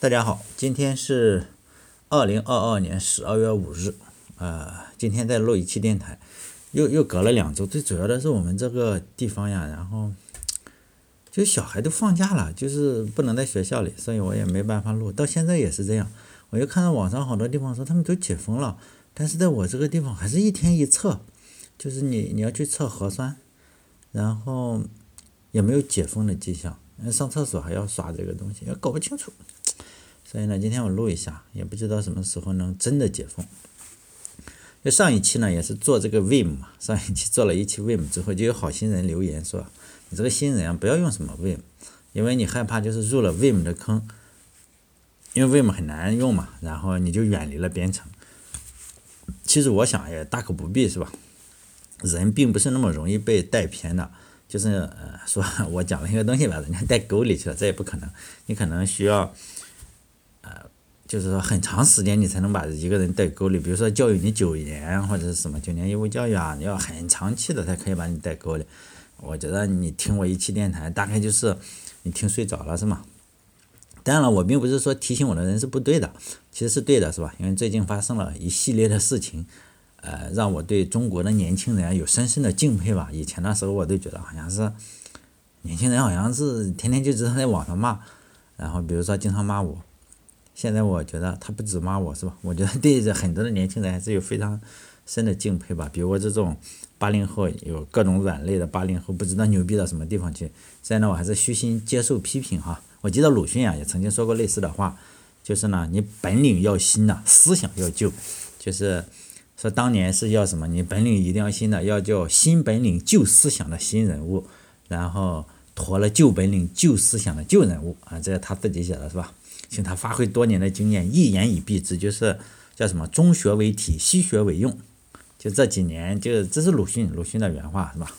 大家好，今天是二零二二年十二月五日，呃，今天在录一期电台，又又隔了两周。最主要的是我们这个地方呀，然后就小孩都放假了，就是不能在学校里，所以我也没办法录。到现在也是这样，我又看到网上好多地方说他们都解封了，但是在我这个地方还是一天一测，就是你你要去测核酸，然后也没有解封的迹象，上厕所还要刷这个东西，也搞不清楚。所以呢，今天我录一下，也不知道什么时候能真的解封。就上一期呢，也是做这个 Vim 嘛，上一期做了一期 Vim 之后，就有好心人留言说，你这个新人啊，不要用什么 Vim，因为你害怕就是入了 Vim 的坑，因为 Vim 很难用嘛，然后你就远离了编程。其实我想也大可不必是吧？人并不是那么容易被带偏的，就是呃，说 我讲了一个东西把人家带沟里去了，这也不可能，你可能需要。就是说，很长时间你才能把一个人带沟里。比如说，教育你九年或者是什么九年义务教育啊，你要很长期的才可以把你带沟里。我觉得你听我一期电台，大概就是你听睡着了是吗？当然了，我并不是说提醒我的人是不对的，其实是对的，是吧？因为最近发生了一系列的事情，呃，让我对中国的年轻人有深深的敬佩吧。以前的时候，我都觉得好像是年轻人好像是天天就知道在网上骂，然后比如说经常骂我。现在我觉得他不止骂我是吧？我觉得对着很多的年轻人还是有非常深的敬佩吧。比如我这种八零后，有各种软肋的八零后，不知道牛逼到什么地方去。现在呢，我还是虚心接受批评哈。我记得鲁迅啊也曾经说过类似的话，就是呢，你本领要新呐，思想要旧。就是说当年是要什么？你本领一定要新的，要叫新本领旧思想的新人物，然后驮了旧本领旧思想的旧人物啊，这是他自己写的是吧？请他发挥多年的经验，一言以蔽之，就是叫什么“中学为体，西学为用”。就这几年，就这是鲁迅，鲁迅的原话是吧？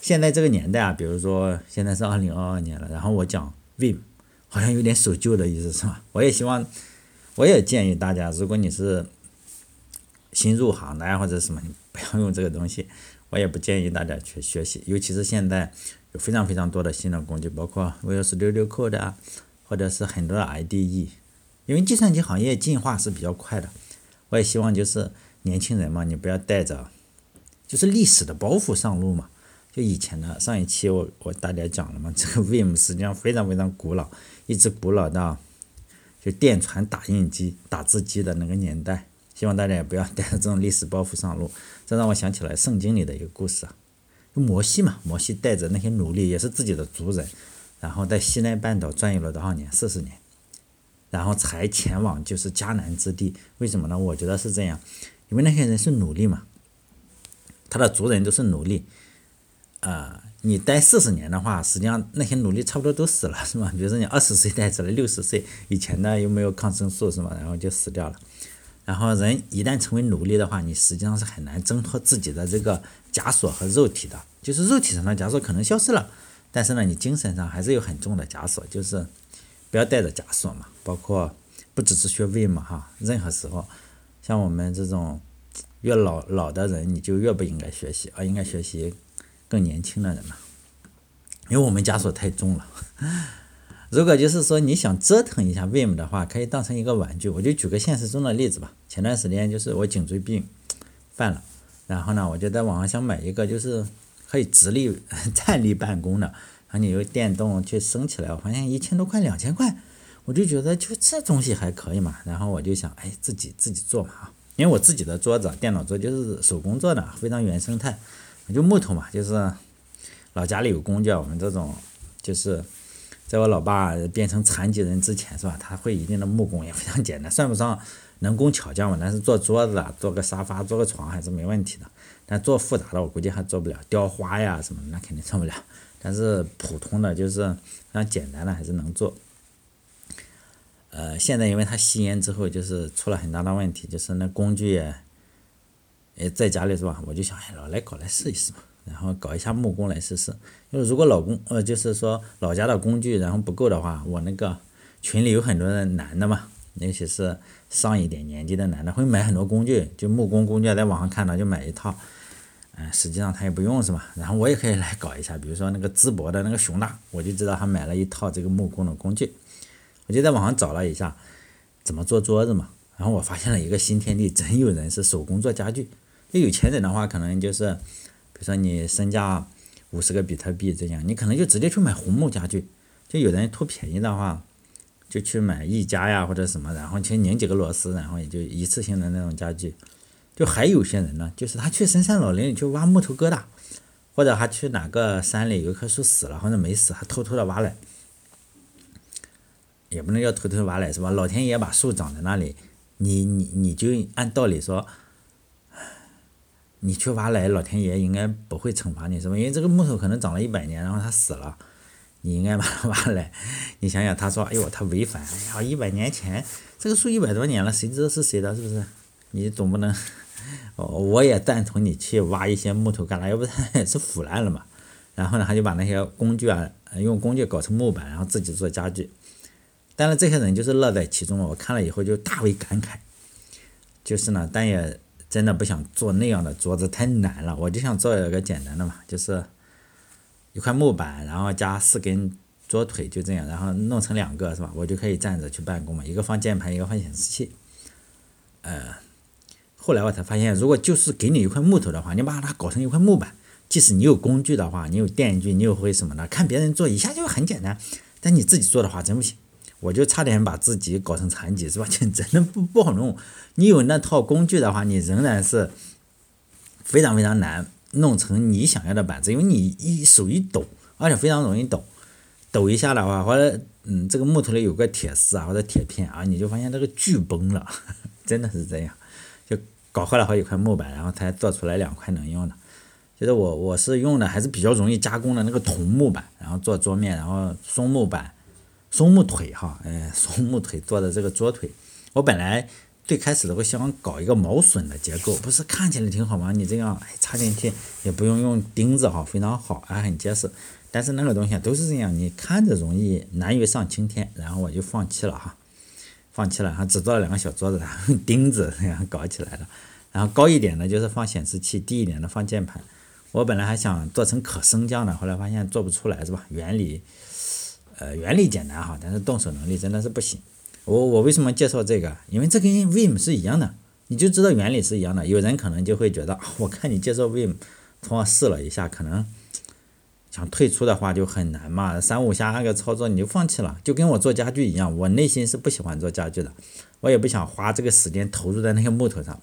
现在这个年代啊，比如说现在是二零二二年了，然后我讲 Vim，好像有点守旧的意思是吧？我也希望，我也建议大家，如果你是新入行的呀，或者什么，你不要用这个东西。我也不建议大家去学习，尤其是现在有非常非常多的新的工具，包括 Visual Studio Code 啊。或者是很多的 IDE，因为计算机行业进化是比较快的，我也希望就是年轻人嘛，你不要带着就是历史的包袱上路嘛。就以前的上一期我我大家讲了嘛，这个 Vim 实际上非常非常古老，一直古老到就电传打印机、打字机的那个年代。希望大家也不要带着这种历史包袱上路。这让我想起来圣经里的一个故事啊，就摩西嘛，摩西带着那些奴隶，也是自己的族人。然后在西奈半岛转悠了多少年？四十年，然后才前往就是迦南之地。为什么呢？我觉得是这样，因为那些人是奴隶嘛，他的族人都是奴隶。啊，你待四十年的话，实际上那些奴隶差不多都死了，是吧？比如说你二十岁待着了，六十岁以前呢又没有抗生素，是吧？然后就死掉了。然后人一旦成为奴隶的话，你实际上是很难挣脱自己的这个枷锁和肉体的，就是肉体上的枷锁可能消失了。但是呢，你精神上还是有很重的枷锁，就是不要带着枷锁嘛。包括不只是学 Vim 哈，任何时候，像我们这种越老老的人，你就越不应该学习，而应该学习更年轻的人嘛。因为我们枷锁太重了。如果就是说你想折腾一下 Vim 的话，可以当成一个玩具。我就举个现实中的例子吧。前段时间就是我颈椎病犯了，然后呢，我就在网上想买一个就是。可以直立、站立办公的，然后你用电动去升起来，我发现一千多块、两千块，我就觉得就这东西还可以嘛。然后我就想，哎，自己自己做嘛啊，因为我自己的桌子、电脑桌就是手工做的，非常原生态，就木头嘛，就是老家里有工具，我们这种就是在我老爸变成残疾人之前是吧？他会一定的木工也非常简单，算不上能工巧匠嘛，但是做桌子啊、做个沙发、做个床还是没问题的。但做复杂的，我估计还做不了，雕花呀什么，那肯定做不了。但是普通的，就是非常简单的，还是能做。呃，现在因为他吸烟之后，就是出了很大的问题，就是那工具也，在家里是吧？我就想，哎，老来搞来试一试，然后搞一下木工来试试。因为如果老公，呃，就是说老家的工具然后不够的话，我那个群里有很多的男的嘛。尤其是上一点年纪的男的会买很多工具，就木工工具，在网上看到就买一套，嗯，实际上他也不用是吧？然后我也可以来搞一下，比如说那个淄博的那个熊大，我就知道他买了一套这个木工的工具，我就在网上找了一下怎么做桌子嘛，然后我发现了一个新天地，真有人是手工做家具。就有钱人的话，可能就是，比如说你身价五十个比特币这样，你可能就直接去买红木家具。就有人图便宜的话，就去买一家呀或者什么，然后去拧几个螺丝，然后也就一次性的那种家具。就还有些人呢，就是他去深山老林里去挖木头疙瘩，或者还去哪个山里有一棵树死了或者没死，还偷偷的挖来，也不能叫偷偷挖来是吧？老天爷把树长在那里，你你你就按道理说，你去挖来，老天爷应该不会惩罚你是吧？因为这个木头可能长了一百年，然后它死了，你应该把它挖来。你想想，他说，哎呦，他违反，哎呀，一百年前这个树一百多年了，谁知道是谁的，是不是？你总不能。哦，我也赞同你去挖一些木头干了，要不然也是腐烂了嘛。然后呢，他就把那些工具啊，用工具搞成木板，然后自己做家具。但是这些人就是乐在其中，我看了以后就大为感慨。就是呢，但也真的不想做那样的桌子，太难了。我就想做一个简单的嘛，就是一块木板，然后加四根桌腿，就这样，然后弄成两个是吧？我就可以站着去办公嘛，一个放键盘，一个放显示器。呃。后来我才发现，如果就是给你一块木头的话，你把它搞成一块木板，即使你有工具的话，你有电锯，你又会什么呢？看别人做一下就很简单，但你自己做的话真不行。我就差点把自己搞成残疾，是吧？就真的不不好弄。你有那套工具的话，你仍然是非常非常难弄成你想要的板子，因为你一手一抖，而且非常容易抖。抖一下的话，或者嗯，这个木头里有个铁丝啊或者铁片啊，你就发现这个锯崩了，真的是这样。就搞坏了好几块木板，然后才做出来两块能用的。就是我我是用的还是比较容易加工的那个桐木板，然后做桌面，然后松木板、松木腿哈，哎，松木腿做的这个桌腿。我本来最开始的我想搞一个毛笋的结构，不是看起来挺好吗？你这样插进去也不用用钉子哈，非常好，还很结实。但是那个东西都是这样，你看着容易，难于上青天，然后我就放弃了哈。放弃了，然后只做了两个小桌子，然后钉子这样搞起来了。然后高一点的就是放显示器，低一点的放键盘。我本来还想做成可升降的，后来发现做不出来，是吧？原理，呃，原理简单哈，但是动手能力真的是不行。我我为什么介绍这个？因为这跟 Vim 是一样的，你就知道原理是一样的。有人可能就会觉得，我看你介绍 Vim，从我试了一下，可能。想退出的话就很难嘛，三五下按个操作你就放弃了，就跟我做家具一样，我内心是不喜欢做家具的，我也不想花这个时间投入在那些木头上。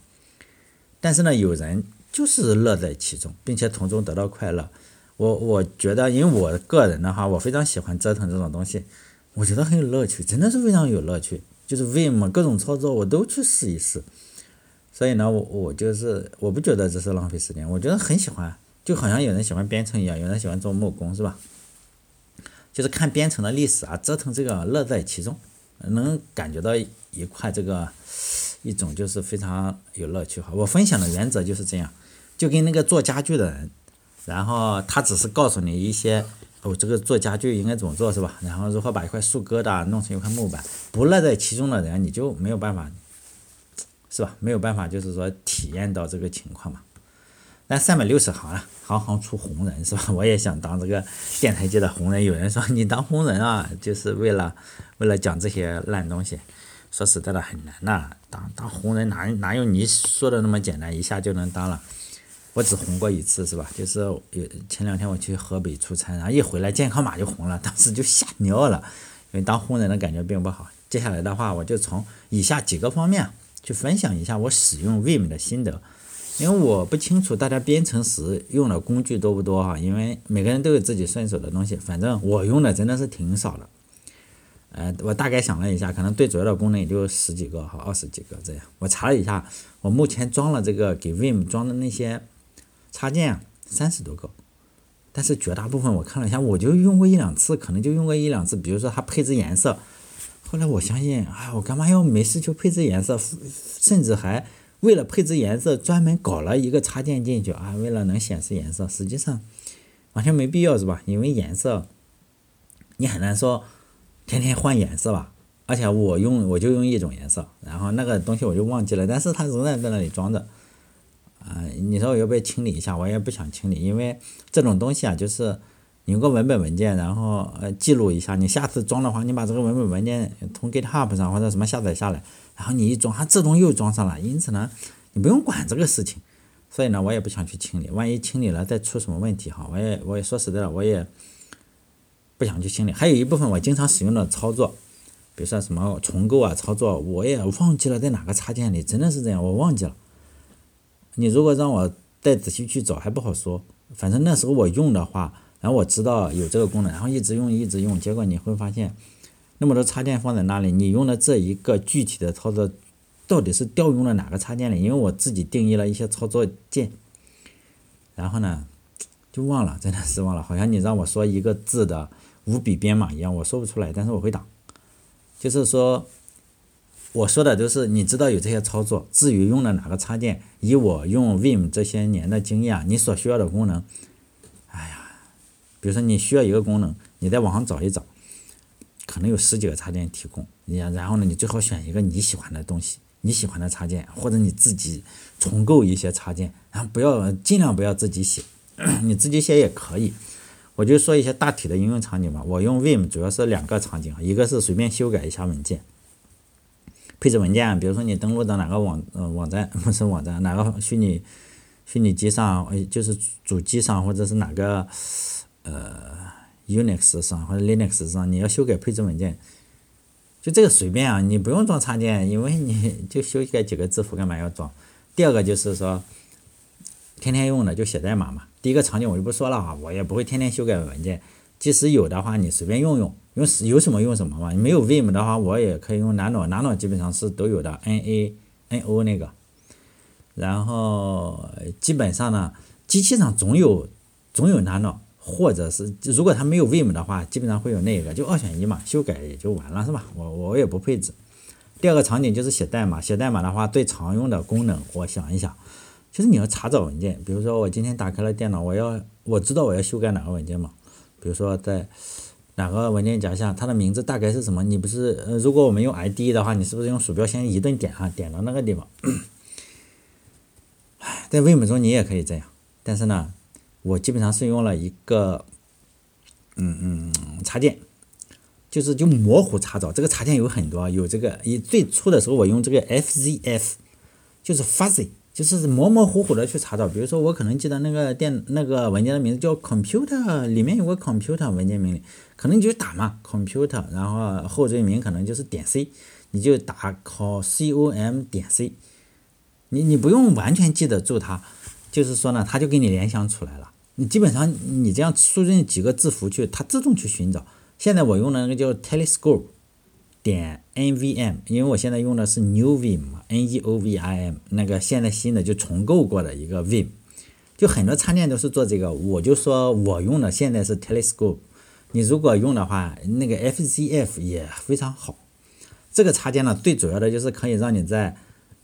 但是呢，有人就是乐在其中，并且从中得到快乐。我我觉得，因为我个人的话，我非常喜欢折腾这种东西，我觉得很有乐趣，真的是非常有乐趣。就是 Vim 各种操作我都去试一试，所以呢，我我就是我不觉得这是浪费时间，我觉得很喜欢。就好像有人喜欢编程一样，有人喜欢做木工，是吧？就是看编程的历史啊，折腾这个乐在其中，能感觉到一块这个一种就是非常有乐趣哈。我分享的原则就是这样，就跟那个做家具的人，然后他只是告诉你一些哦，这个做家具应该怎么做，是吧？然后如何把一块树疙瘩弄成一块木板，不乐在其中的人，你就没有办法，是吧？没有办法，就是说体验到这个情况嘛。那三百六十行啊，行行出红人是吧？我也想当这个电台界的红人。有人说你当红人啊，就是为了为了讲这些烂东西。说实在的，很难呐，当当红人哪哪有你说的那么简单，一下就能当了？我只红过一次是吧？就是有前两天我去河北出差，然后一回来健康码就红了，当时就吓尿了。因为当红人的感觉并不好。接下来的话，我就从以下几个方面去分享一下我使用 Vim 的心得。因为我不清楚大家编程时用的工具多不多哈，因为每个人都有自己顺手的东西，反正我用的真的是挺少的。呃，我大概想了一下，可能最主要的功能也就十几个哈，二十几个这样。我查了一下，我目前装了这个给 Vim 装的那些插件三十多个，但是绝大部分我看了一下，我就用过一两次，可能就用过一两次。比如说它配置颜色，后来我相信，哎，我干嘛要没事就配置颜色，甚至还。为了配置颜色，专门搞了一个插件进去啊！为了能显示颜色，实际上完全没必要，是吧？因为颜色你很难说天天换颜色吧。而且我用我就用一种颜色，然后那个东西我就忘记了，但是它仍然在那里装着。啊，你说我要不要清理一下？我也不想清理，因为这种东西啊，就是你个文本文件，然后呃记录一下。你下次装的话，你把这个文本文件从 GitHub 上或者什么下载下来，然后你一装，它自动又装上了。因此呢，你不用管这个事情。所以呢，我也不想去清理，万一清理了再出什么问题哈，我也我也说实在的，我也不想去清理。还有一部分我经常使用的操作，比如说什么重构啊操作，我也忘记了在哪个插件里，真的是这样，我忘记了。你如果让我再仔细去找，还不好说。反正那时候我用的话。然后我知道有这个功能，然后一直用一直用，结果你会发现，那么多插件放在那里，你用的这一个具体的操作，到底是调用了哪个插件里？因为我自己定义了一些操作键，然后呢，就忘了，真的是忘了，好像你让我说一个字的五笔编码一样，我说不出来，但是我会打。就是说，我说的都是你知道有这些操作，至于用了哪个插件，以我用 Vim 这些年的经验，你所需要的功能。哎呀比如说你需要一个功能，你在网上找一找，可能有十几个插件提供。你然后呢，你最好选一个你喜欢的东西，你喜欢的插件，或者你自己重构一些插件，然后不要尽量不要自己写，你自己写也可以。我就说一些大体的应用场景吧。我用 Vim 主要是两个场景，一个是随便修改一下文件，配置文件，比如说你登录到哪个网呃网站 不是网站，哪个虚拟虚拟机上，就是主机上或者是哪个。呃，Unix 上或者 Linux 上，你要修改配置文件，就这个随便啊，你不用装插件，因为你就修改几个字符，干嘛要装？第二个就是说，天天用的就写代码嘛。第一个场景我就不说了啊，我也不会天天修改文件，即使有的话，你随便用用，用有什么用什么嘛。没有 Vim 的话，我也可以用 Nano，Nano 基本上是都有的，N A N O 那个。然后基本上呢，机器上总有总有 Nano。或者是如果它没有 Vim 的话，基本上会有那个，就二选一嘛，修改也就完了，是吧？我我也不配置。第二个场景就是写代码，写代码的话最常用的功能，我想一想，就是你要查找文件，比如说我今天打开了电脑，我要我知道我要修改哪个文件嘛，比如说在哪个文件夹下，它的名字大概是什么？你不是呃，如果我们用 ID 的话，你是不是用鼠标先一顿点啊，点到那个地方？在 Vim 中你也可以这样，但是呢。我基本上是用了一个，嗯嗯插件，就是就模糊查找。这个插件有很多，有这个以最初的时候我用这个 FZF，就是 fuzzy，就是模模糊糊的去查找。比如说我可能记得那个电那个文件的名字叫 computer，里面有个 computer 文件名，可能你就打嘛 computer，然后后缀名可能就是点 C，你就打 com 点 C，你你不用完全记得住它，就是说呢，它就给你联想出来了。你基本上你这样输进几个字符去，它自动去寻找。现在我用的那个叫 Telescope 点 nvm，因为我现在用的是 New Vim 嘛，N E O V I M，那个现在新的就重构过的一个 Vim，就很多插件都是做这个。我就说我用的现在是 Telescope，你如果用的话，那个 FZF 也非常好。这个插件呢，最主要的就是可以让你在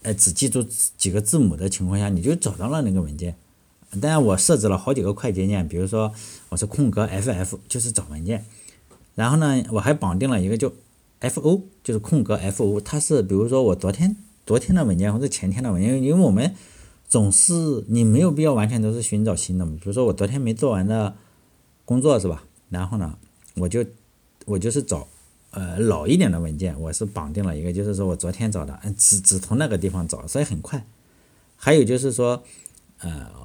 呃只记住几个字母的情况下，你就找到了那个文件。当然，我设置了好几个快捷键，比如说我是空格 FF，就是找文件。然后呢，我还绑定了一个叫 FO，就是空格 FO，它是比如说我昨天昨天的文件或者前天的文件，因为我们总是你没有必要完全都是寻找新的嘛。比如说我昨天没做完的工作是吧？然后呢，我就我就是找呃老一点的文件，我是绑定了一个，就是说我昨天找的，嗯只只从那个地方找，所以很快。还有就是说，呃。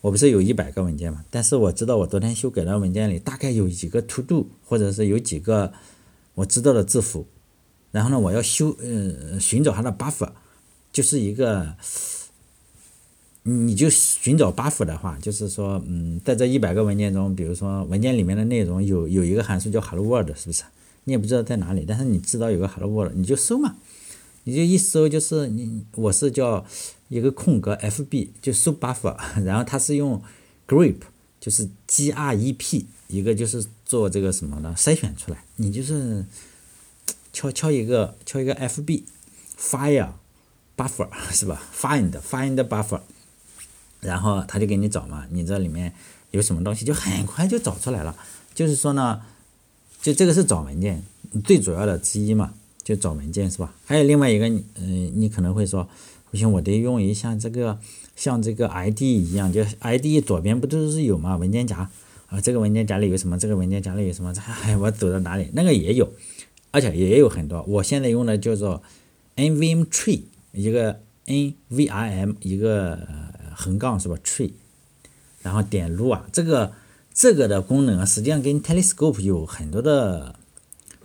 我不是有一百个文件嘛？但是我知道我昨天修改的文件里大概有几个 to do，或者是有几个我知道的字符，然后呢，我要修呃寻找它的 buffer，就是一个，你就寻找 buffer 的话，就是说，嗯，在这一百个文件中，比如说文件里面的内容有有一个函数叫 hello world，是不是？你也不知道在哪里，但是你知道有个 hello world，你就搜嘛，你就一搜就是你我是叫。一个空格 FB 就搜 buffer，然后它是用 grep，就是 G R E P，一个就是做这个什么的筛选出来。你就是敲敲一个敲一个 FB fire buffer 是吧？find find buffer，然后他就给你找嘛，你这里面有什么东西就很快就找出来了。就是说呢，就这个是找文件最主要的之一嘛，就找文件是吧？还有另外一个，嗯，你可能会说。不行，我得用一下这个，像这个 ID 一样，就 ID 左边不都是有嘛？文件夹，啊，这个文件夹里有什么？这个文件夹里有什么？哎，我走到哪里？那个也有，而且也有很多。我现在用的叫做 NVM tree，一个 NVRM 一个横杠是吧？tree，然后点入啊，这个这个的功能啊，实际上跟 Telescope 有很多的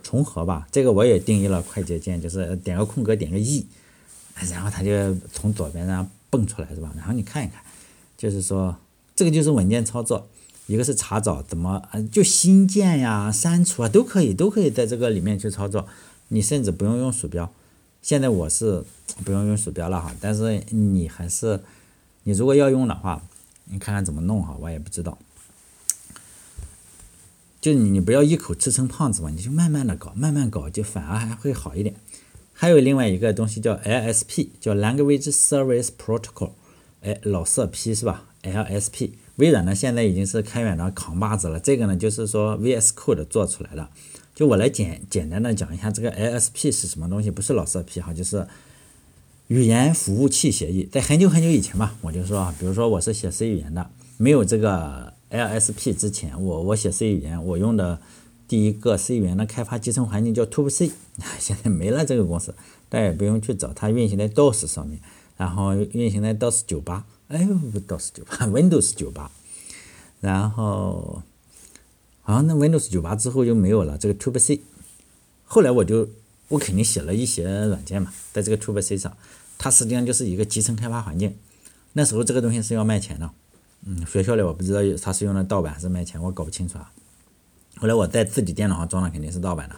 重合吧。这个我也定义了快捷键，就是点个空格，点个 E，然后它就从左边上蹦出来是吧？然后你看一看，就是说这个就是文件操作。一个是查找怎么，就新建呀、删除啊都可以，都可以在这个里面去操作。你甚至不用用鼠标。现在我是不用用鼠标了哈，但是你还是，你如果要用的话，你看看怎么弄哈，我也不知道。就你你不要一口吃成胖子嘛，你就慢慢的搞，慢慢搞就反而还会好一点。还有另外一个东西叫 LSP，叫 Language Service Protocol，哎，老色批是吧？LSP。微软呢，现在已经是开源的扛把子了。这个呢，就是说 VS Code 做出来的。就我来简简单的讲一下这个 LSP 是什么东西，不是老色批哈，就是语言服务器协议。在很久很久以前吧，我就说啊，比如说我是写 C 语言的，没有这个 LSP 之前，我我写 C 语言，我用的第一个 C 语言的开发集成环境叫 TubeC，现在没了这个公司，大家也不用去找，它运行在 DOS 上面，然后运行在 DOS 九八。哎，不，DOS 九八，Windows 九八，然后，好像那 Windows 九八之后就没有了这个 TubeC。后来我就，我肯定写了一些软件嘛，在这个 TubeC 上，它实际上就是一个集成开发环境。那时候这个东西是要卖钱的，嗯，学校里我不知道它是用的盗版还是卖钱，我搞不清楚啊。后来我在自己电脑上装的肯定是盗版的，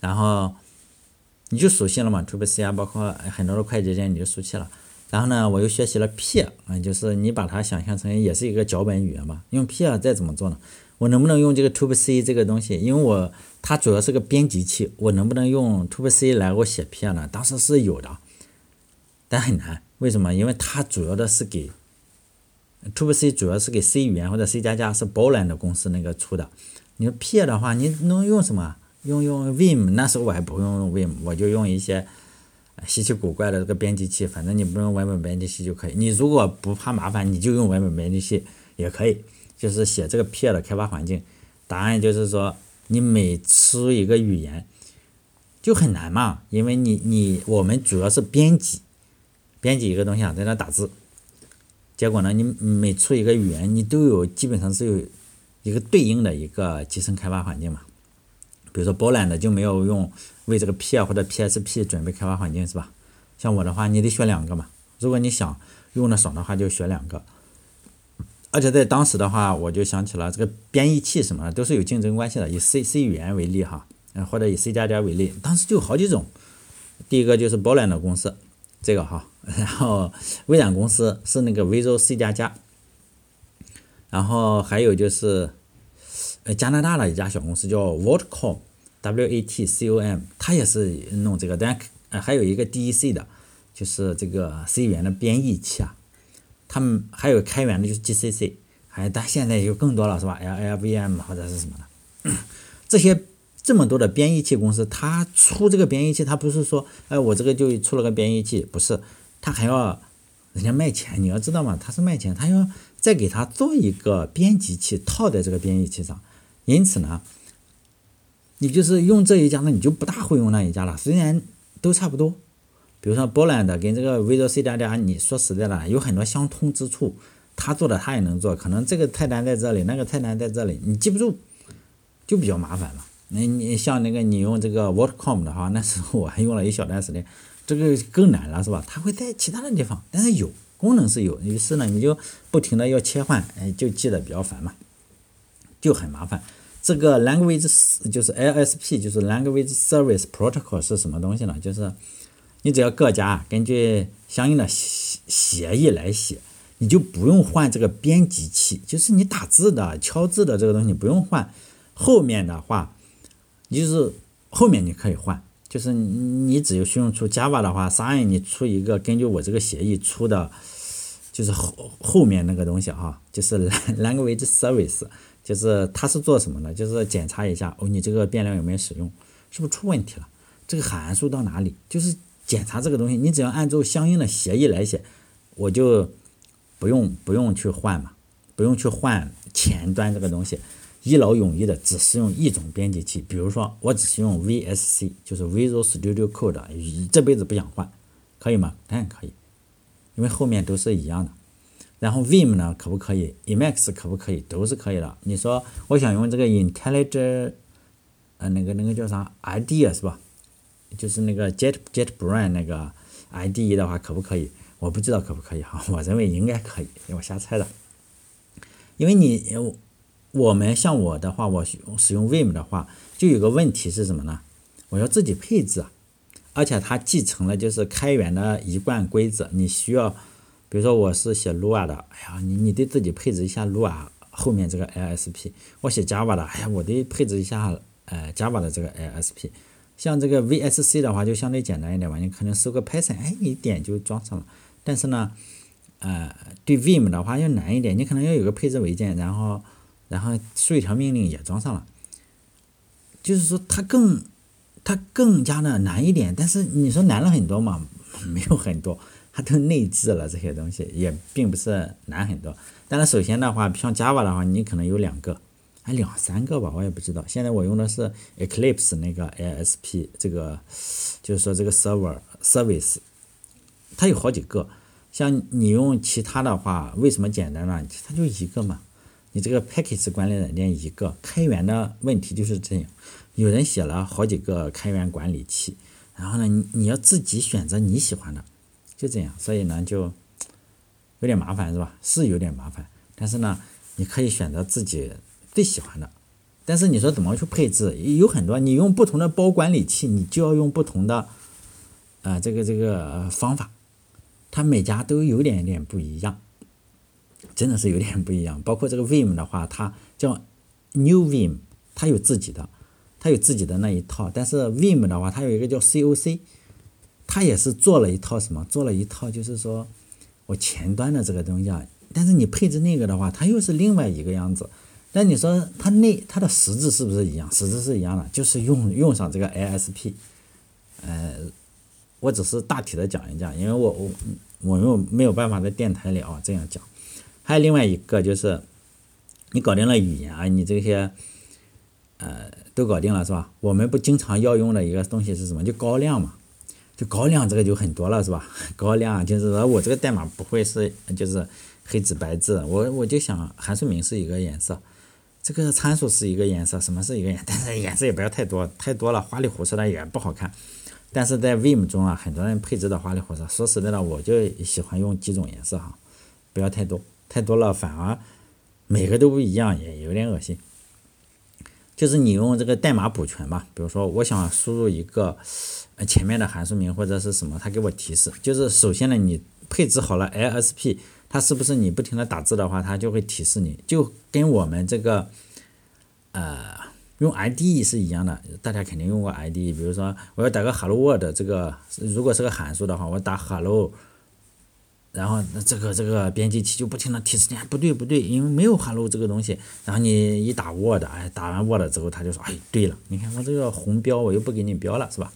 然后你就熟悉了嘛，TubeC 啊，包括很多的快捷键你就熟悉了。然后呢，我又学习了 P，啊，就是你把它想象成也是一个脚本语言嘛。用 P 再怎么做呢？我能不能用这个 TubeC 这个东西？因为我它主要是个编辑器，我能不能用 TubeC 来我写 P 呢？当时是有的，但很难。为什么？因为它主要的是给 TubeC 主要是给 C 语言或者 C 加加是 Boland 公司那个出的。你说 P 的话，你能用什么？用用 Vim？那时候我还不用用 Vim，我就用一些。稀奇古怪的这个编辑器，反正你不用文本编辑器就可以。你如果不怕麻烦，你就用文本编辑器也可以。就是写这个 P 的开发环境，答案就是说，你每出一个语言就很难嘛，因为你你我们主要是编辑，编辑一个东西啊，在那打字。结果呢，你每出一个语言，你都有基本上是有一个对应的一个集成开发环境嘛。比如说 Boland 就没有用为这个 P 或者 PSP 准备开发环境是吧？像我的话，你得选两个嘛。如果你想用的爽的话，就选两个。而且在当时的话，我就想起了这个编译器什么的都是有竞争关系的。以 C C 语言为例哈，嗯或者以 C 加加为例，当时就好几种。第一个就是波兰的公司，这个哈，然后微软公司是那个 Visual C 加加，然后还有就是。呃，加拿大的一家小公司叫 Watcom，W A T C O M，它也是弄这个，但呃还有一个 D E C 的，就是这个 C 语言的编译器啊。他们还有开源的，就是 G C C，还但现在有更多了，是吧？L L V M 或者是什么的，这些这么多的编译器公司，它出这个编译器，它不是说，哎，我这个就出了个编译器，不是，它还要人家卖钱，你要知道嘛，它是卖钱，它要再给它做一个编辑器套在这个编译器上。因此呢，你就是用这一家那，你就不大会用那一家了。虽然都差不多，比如说波兰的跟这个 Visual C 加加，你说实在的，有很多相通之处。他做的他也能做，可能这个菜单在这里，那个菜单在这里，你记不住，就比较麻烦嘛。那你像那个你用这个 Wordcom 的话，那时候我还用了一小段时间，这个更难了，是吧？它会在其他的地方，但是有功能是有，于是呢，你就不停的要切换，哎，就记得比较烦嘛。就很麻烦，这个 language 就是 LSP，就是 language service protocol 是什么东西呢？就是你只要各家根据相应的协协议来写，你就不用换这个编辑器，就是你打字的、敲字的这个东西不用换。后面的话，你就是后面你可以换，就是你只有用出 Java 的话，SIN 你出一个根据我这个协议出的，就是后后面那个东西哈，就是 language service。就是它是做什么的？就是检查一下哦，你这个变量有没有使用，是不是出问题了？这个函数到哪里？就是检查这个东西。你只要按照相应的协议来写，我就不用不用去换嘛。不用去换前端这个东西，一劳永逸的只使用一种编辑器。比如说，我只使用 VSC，就是 Visual Studio Code，这辈子不想换，可以吗？当然可以，因为后面都是一样的。然后 Vim 呢，可不可以？Emacs 可不可以？都是可以的。你说我想用这个 IntelliJ，呃，那个那个叫啥 IDEA 是吧？就是那个 Jet Jet Brand 那个 IDE 的话，可不可以？我不知道可不可以哈，我认为应该可以，我瞎猜的。因为你我们像我的话，我使用 Vim 的话，就有个问题是什么呢？我要自己配置，而且它继承了就是开源的一贯规则。你需要，比如说我是写 Lua 的，哎呀，你你得自己配置一下 Lua 后面这个 ISP。我写 Java 的，哎呀，我得配置一下呃 Java 的这个 ISP。像这个 VSC 的话，就相对简单一点吧，你可能搜个 Python，哎，一点就装上了。但是呢，呃，对 Vim 的话要难一点，你可能要有个配置文件，然后，然后输一条命令也装上了。就是说它更，它更加的难一点。但是你说难了很多嘛？没有很多，它都内置了这些东西，也并不是难很多。但是首先的话，像 Java 的话，你可能有两个。还两三个吧，我也不知道。现在我用的是 Eclipse 那个 ISP，这个就是说这个 server service，它有好几个。像你用其他的话，为什么简单呢？它就一个嘛。你这个 package 管理软件一个，开源的问题就是这样。有人写了好几个开源管理器，然后呢，你你要自己选择你喜欢的，就这样。所以呢，就有点麻烦，是吧？是有点麻烦，但是呢，你可以选择自己。最喜欢的，但是你说怎么去配置？有很多，你用不同的包管理器，你就要用不同的，呃，这个这个方法，它每家都有点点不一样，真的是有点不一样。包括这个 Vim 的话，它叫 New Vim，它有自己的，它有自己的那一套。但是 Vim 的话，它有一个叫 COC，它也是做了一套什么？做了一套就是说我前端的这个东西啊。但是你配置那个的话，它又是另外一个样子。那你说它内它的实质是不是一样？实质是一样的，就是用用上这个 ASP，呃，我只是大体的讲一讲，因为我我我又没有办法在电台里啊这样讲。还有另外一个就是，你搞定了语言啊，你这些呃都搞定了是吧？我们不经常要用的一个东西是什么？就高亮嘛，就高亮这个就很多了是吧？高亮就是说我这个代码不会是就是黑纸白字，我我就想函数名是一个颜色。这个参数是一个颜色，什么是一个颜色？但是颜色也不要太多，太多了花里胡哨的也不好看。但是在 Vim 中啊，很多人配置的花里胡哨。说实在的，我就喜欢用几种颜色哈，不要太多，太多了反而每个都不一样，也有点恶心。就是你用这个代码补全吧，比如说我想输入一个前面的函数名或者是什么，它给我提示。就是首先呢，你配置好了 ISP。它是不是你不停的打字的话，它就会提示你，就跟我们这个，呃，用 IDE 是一样的。大家肯定用过 IDE，比如说我要打个 Hello World，这个如果是个函数的话，我打 Hello，然后这个这个编辑器就不停的提示你，不对不对，因为没有 Hello 这个东西。然后你一打 Word，哎，打完 Word 之后，它就说，哎，对了，你看我这个红标我又不给你标了，是吧？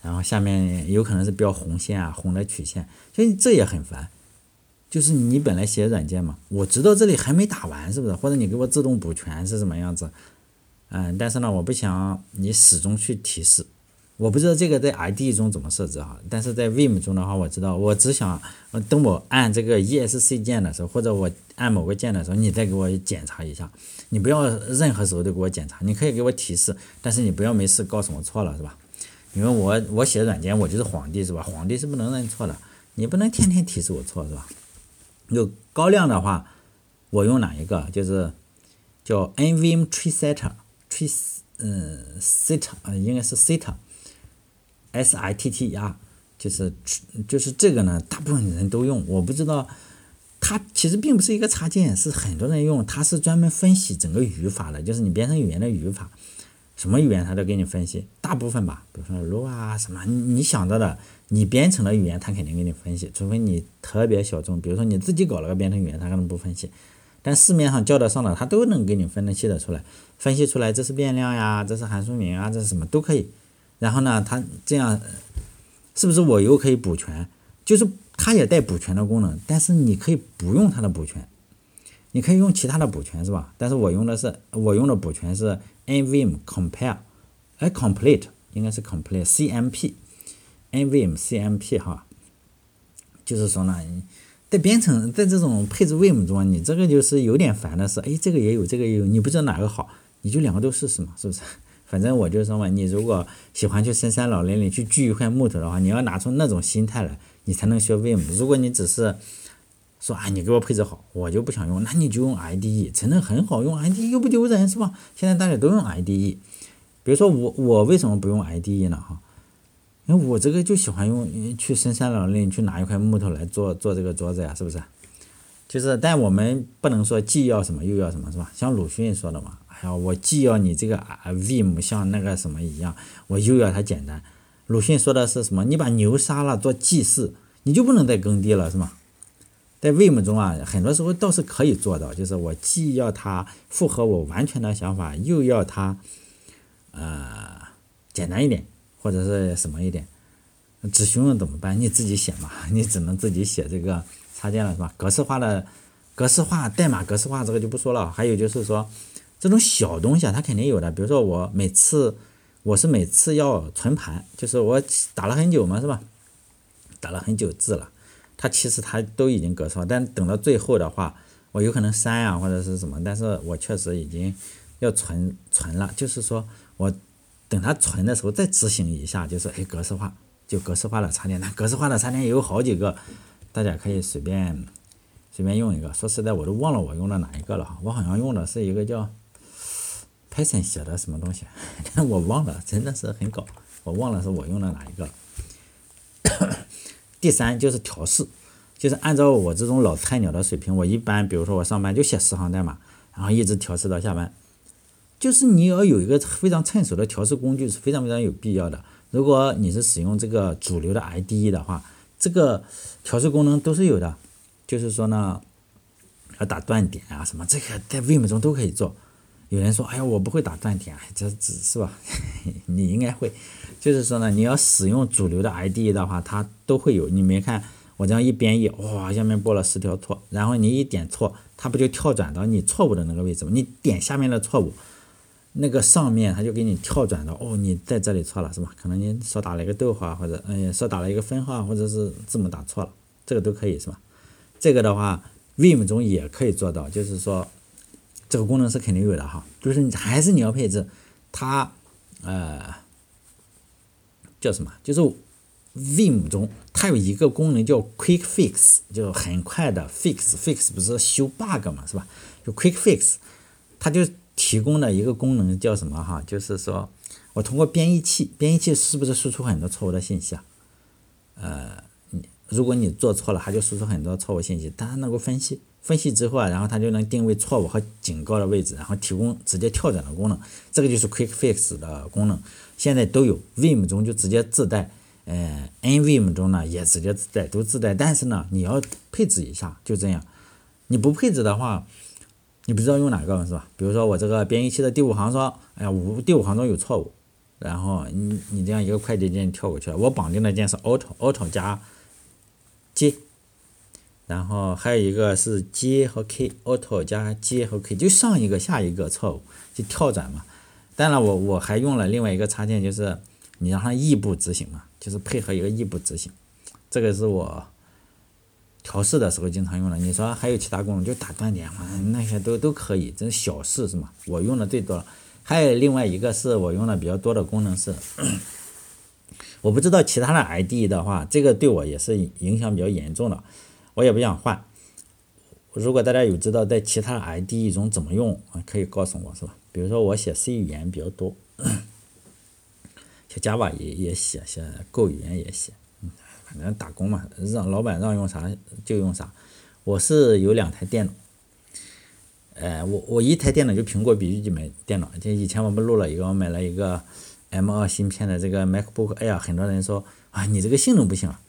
然后下面有可能是标红线啊，红的曲线，所以这也很烦。就是你本来写软件嘛，我知道这里还没打完，是不是？或者你给我自动补全是什么样子？嗯，但是呢，我不想你始终去提示。我不知道这个在 ID 中怎么设置哈，但是在 Vim 中的话，我知道，我只想等我按这个 ESC 键的时候，或者我按某个键的时候，你再给我检查一下。你不要任何时候都给我检查，你可以给我提示，但是你不要没事告诉我错了，是吧？因为我我写软件，我就是皇帝，是吧？皇帝是不能认错的，你不能天天提示我错，是吧？有高亮的话，我用哪一个？就是叫 nvim tree setter，tree 嗯 setter 啊，应该是 s e t s I T T 啊，就是就是这个呢，大部分人都用。我不知道，它其实并不是一个插件，是很多人用。它是专门分析整个语法的，就是你编程语言的语法。什么语言它都给你分析，大部分吧，比如说 Lua 啊什么，你想到的，你编程的语言它肯定给你分析，除非你特别小众，比如说你自己搞了个编程语言，它可能不分析。但市面上叫得上的，它都能给你分析的出来，分析出来这是变量呀，这是函数名啊，这是什么都可以。然后呢，它这样是不是我又可以补全？就是它也带补全的功能，但是你可以不用它的补全。你可以用其他的补全是吧？但是我用的是我用的补全是 nvm compare，哎 complete 应该是 complete cmp，nvm cmp 哈，就是说呢，在编程在这种配置 vim 中，你这个就是有点烦的是，哎这个也有这个也有，你不知道哪个好，你就两个都试试嘛，是不是？反正我就说嘛，你如果喜欢去深山老林里去锯一块木头的话，你要拿出那种心态来，你才能学 vim。如果你只是说啊，你给我配置好，我就不想用，那你就用 IDE，真的很好用，IDE 又不丢人，是吧？现在大家都用 IDE，比如说我，我为什么不用 IDE 呢？哈，因为我这个就喜欢用去深山老林去拿一块木头来做做这个桌子呀，是不是？就是，但我们不能说既要什么又要什么，是吧？像鲁迅说的嘛，哎呀，我既要你这个 vim 像那个什么一样，我又要它简单。鲁迅说的是什么？你把牛杀了做祭祀，你就不能再耕地了，是吗？在 Vim 中啊，很多时候倒是可以做到，就是我既要它符合我完全的想法，又要它呃简单一点，或者是什么一点。只询问怎么办？你自己写嘛，你只能自己写这个插件了，是吧？格式化的格式化代码格式化这个就不说了。还有就是说这种小东西啊，它肯定有的。比如说我每次我是每次要存盘，就是我打了很久嘛，是吧？打了很久字了。它其实它都已经格式化，但等到最后的话，我有可能删啊或者是什么，但是我确实已经要存存了，就是说我等它存的时候再执行一下，就是哎格式化就格式化的插件，那格式化的插件也有好几个，大家可以随便随便用一个。说实在我都忘了我用的哪一个了哈，我好像用的是一个叫 Python 写的什么东西，我忘了，真的是很搞，我忘了是我用的哪一个。第三就是调试，就是按照我这种老菜鸟的水平，我一般比如说我上班就写十行代码，然后一直调试到下班。就是你要有一个非常趁手的调试工具是非常非常有必要的。如果你是使用这个主流的 IDE 的话，这个调试功能都是有的。就是说呢，要打断点啊什么，这个在 Vim 中都可以做。有人说，哎呀，我不会打断点，这只是吧？你应该会。就是说呢，你要使用主流的 IDE 的话，它都会有。你没看我这样一编译，哇，下面播了十条错，然后你一点错，它不就跳转到你错误的那个位置吗？你点下面的错误，那个上面它就给你跳转到，哦，你在这里错了是吧？可能你少打了一个逗号，或者嗯，少打了一个分号，或者是字母打错了，这个都可以是吧？这个的话，Vim 中也可以做到，就是说这个功能是肯定有的哈，就是还是你要配置它，呃。叫什么？就是 Vim 中它有一个功能叫 Quick Fix，就很快的 fix，fix 不是修 bug 嘛，是吧？就 Quick Fix，它就提供了一个功能叫什么哈？就是说我通过编译器，编译器是不是输出很多错误的信息啊？呃，如果你做错了，它就输出很多错误信息，但它能够分析，分析之后啊，然后它就能定位错误和警告的位置，然后提供直接跳转的功能，这个就是 Quick Fix 的功能。现在都有，Vim 中就直接自带，呃，NVim 中呢也直接自带，都自带。但是呢，你要配置一下，就这样。你不配置的话，你不知道用哪个是吧？比如说我这个编译器的第五行说，哎呀，五第五行中有错误，然后你你这样一个快捷键跳过去了。我绑定的键是 Auto，Auto 加 J，然后还有一个是 J 和 K，Auto 加 J 和 K，就上一个下一个错误就跳转嘛。当然，我我还用了另外一个插件，就是你让它异步执行嘛，就是配合一个异步执行，这个是我调试的时候经常用的。你说还有其他功能，就打断点嘛，那些都都可以，这是小事是吗？我用的最多了。还有另外一个是我用的比较多的功能是，我不知道其他的 ID 的话，这个对我也是影响比较严重的，我也不想换。如果大家有知道在其他 IDE 中怎么用啊，可以告诉我是吧？比如说我写 C 语言比较多，写 Java 也也写，写 Go 语言也写，反正打工嘛，让老板让用啥就用啥。我是有两台电脑，呃，我我一台电脑就苹果笔记本电脑，就以前我们录了一个，我买了一个 M2 芯片的这个 MacBook Air，很多人说啊，你这个性能不行啊。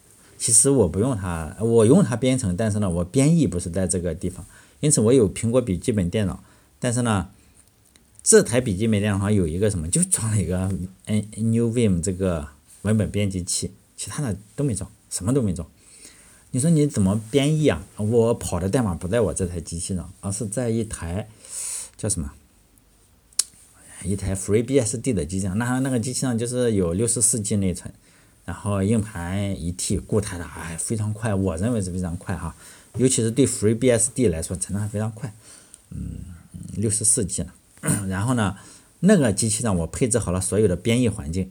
其实我不用它，我用它编程，但是呢，我编译不是在这个地方，因此我有苹果笔记本电脑，但是呢。这台笔记本电脑上有一个什么，就装了一个 N New Vim 这个文本编辑器，其他的都没装，什么都没装。你说你怎么编译啊？我跑的代码不在我这台机器上，而是在一台叫什么？一台 FreeBSD 的机器上。那那个机器上就是有六十四 G 内存，然后硬盘一 T 固态的，哎，非常快，我认为是非常快哈。尤其是对 FreeBSD 来说，成长非常快。嗯，六十四 G 呢。然后呢，那个机器上我配置好了所有的编译环境，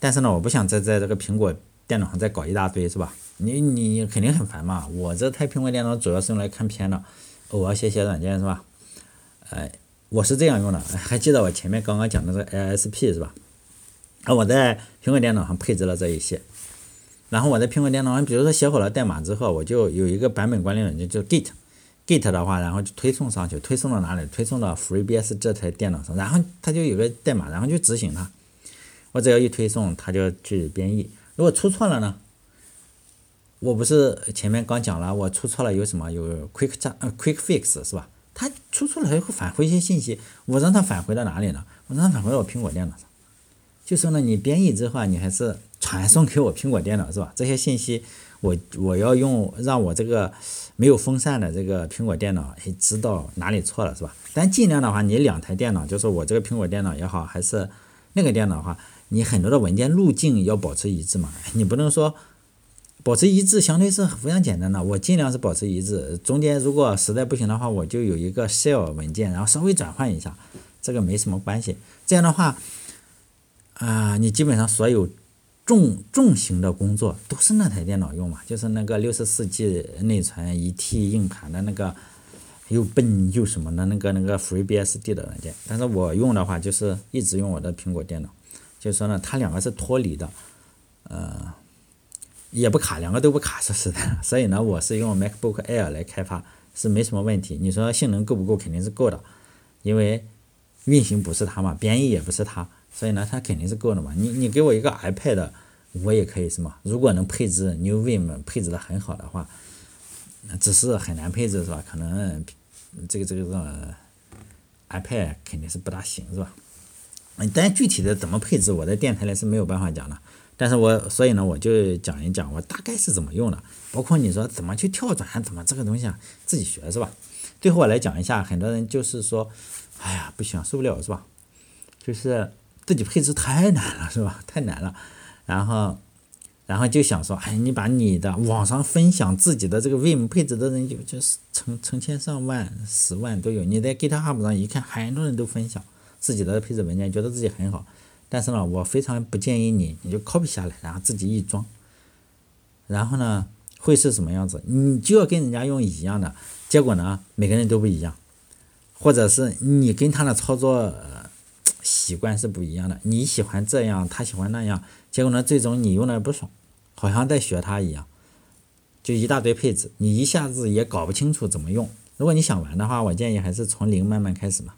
但是呢，我不想再在这个苹果电脑上再搞一大堆，是吧？你你肯定很烦嘛！我这台苹果电脑主要是用来看片的，偶尔写写软件是吧？哎，我是这样用的，还记得我前面刚刚讲的这个 ISP 是吧？啊，我在苹果电脑上配置了这一些，然后我在苹果电脑上，比如说写好了代码之后，我就有一个版本管理软件叫 Git，Git 的话，然后就推送上去，推送到哪里？推送到 FreeBS 这台电脑上，然后它就有个代码，然后就执行它。我只要一推送，它就去编译。如果出错了呢？我不是前面刚讲了，我出错了有什么？有 quick quick fix 是吧？它出错了还会返回一些信息，我让它返回到哪里呢？我让它返回到我苹果电脑上。就说呢，你编译之后，你还是传送给我苹果电脑是吧？这些信息我我要用让我这个没有风扇的这个苹果电脑哎知道哪里错了是吧？但尽量的话，你两台电脑，就是我这个苹果电脑也好，还是那个电脑的话，你很多的文件路径要保持一致嘛，你不能说。保持一致相对是非常简单的，我尽量是保持一致。中间如果实在不行的话，我就有一个 shell 文件，然后稍微转换一下，这个没什么关系。这样的话，啊，你基本上所有重重型的工作都是那台电脑用嘛，就是那个六十四 G 内存一 T 硬盘的那个又笨又什么的那个那个 FreeBSD 的软件。但是我用的话就是一直用我的苹果电脑，就是说呢，它两个是脱离的，呃。也不卡，两个都不卡，说实的。所以呢，我是用 MacBook Air 来开发，是没什么问题。你说性能够不够，肯定是够的，因为运行不是它嘛，编译也不是它，所以呢，它肯定是够的嘛。你你给我一个 iPad，我也可以是吗？如果能配置 New Vim 配置的很好的话，只是很难配置是吧？可能这个这个这个 iPad 肯定是不大行是吧？嗯，但具体的怎么配置，我在电台里是没有办法讲的。但是我所以呢，我就讲一讲我大概是怎么用的，包括你说怎么去跳转，怎么这个东西啊，自己学是吧？最后我来讲一下，很多人就是说，哎呀，不行，受不了是吧？就是自己配置太难了是吧？太难了，然后，然后就想说，哎，你把你的网上分享自己的这个 Vim 配置的人就就是成成千上万、十万都有，你在 GitHub 上一看，很多人都分享自己的配置文件，觉得自己很好。但是呢，我非常不建议你，你就 copy 下来，然后自己一装，然后呢，会是什么样子？你就要跟人家用一样的，结果呢，每个人都不一样，或者是你跟他的操作习惯是不一样的，你喜欢这样，他喜欢那样，结果呢，最终你用的不爽，好像在学他一样，就一大堆配置，你一下子也搞不清楚怎么用。如果你想玩的话，我建议还是从零慢慢开始嘛，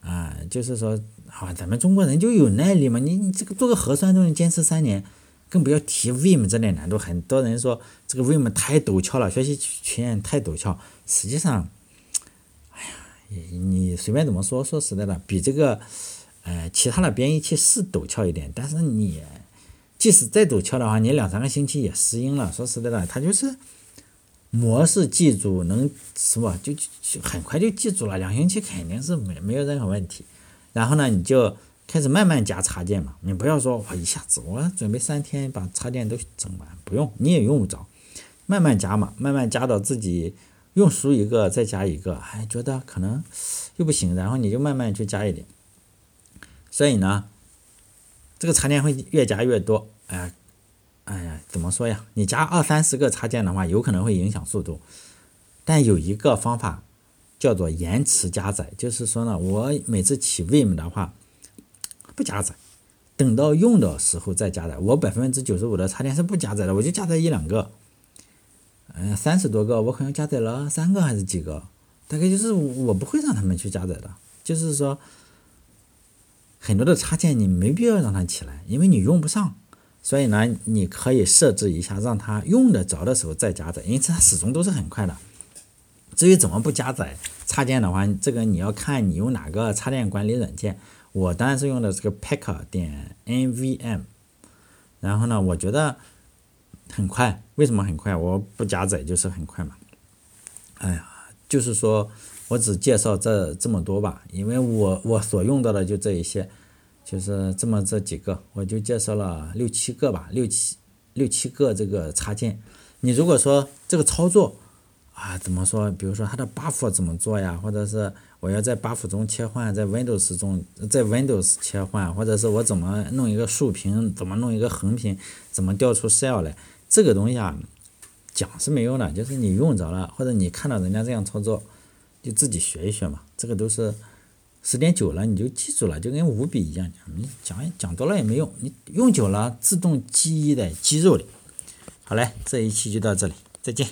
啊，就是说。好，咱们中国人就有耐力嘛？你你这个做个核酸都能坚持三年，更不要提 Vim 这点难度。很多人说这个 Vim 太陡峭了，学习曲线太陡峭。实际上，哎呀，你随便怎么说，说实在的，比这个，呃，其他的编译器是陡峭一点。但是你即使再陡峭的话，你两三个星期也适应了。说实在的，它就是模式记住能是吧？就就很快就记住了，两星期肯定是没没有任何问题。然后呢，你就开始慢慢加插件嘛。你不要说我一下子，我准备三天把插件都整完，不用，你也用不着，慢慢加嘛，慢慢加到自己用熟一个再加一个，还觉得可能又不行，然后你就慢慢去加一点。所以呢，这个插件会越加越多。哎，哎呀，怎么说呀？你加二三十个插件的话，有可能会影响速度。但有一个方法。叫做延迟加载，就是说呢，我每次起 Vim 的话不加载，等到用的时候再加载。我百分之九十五的插件是不加载的，我就加载一两个，嗯，三十多个我可能加载了三个还是几个，大概就是我不会让他们去加载的。就是说，很多的插件你没必要让它起来，因为你用不上，所以呢，你可以设置一下，让它用得着的时候再加载，因此它始终都是很快的。至于怎么不加载插件的话，这个你要看你用哪个插件管理软件。我当然是用的这个 Packer 点 NVM。然后呢，我觉得很快。为什么很快？我不加载就是很快嘛。哎呀，就是说我只介绍这这么多吧，因为我我所用到的就这一些，就是这么这几个，我就介绍了六七个吧，六七六七个这个插件。你如果说这个操作，啊，怎么说？比如说它的 buff 怎么做呀？或者是我要在 buff 中切换，在 Windows 中，在 Windows 切换，或者是我怎么弄一个竖屏，怎么弄一个横屏，怎么调出 shell 来？这个东西啊，讲是没用的，就是你用着了，或者你看到人家这样操作，就自己学一学嘛。这个都是时间久了你就记住了，就跟五笔一样，你讲讲多了也没用，你用久了自动记忆的肌肉里。好嘞，这一期就到这里，再见。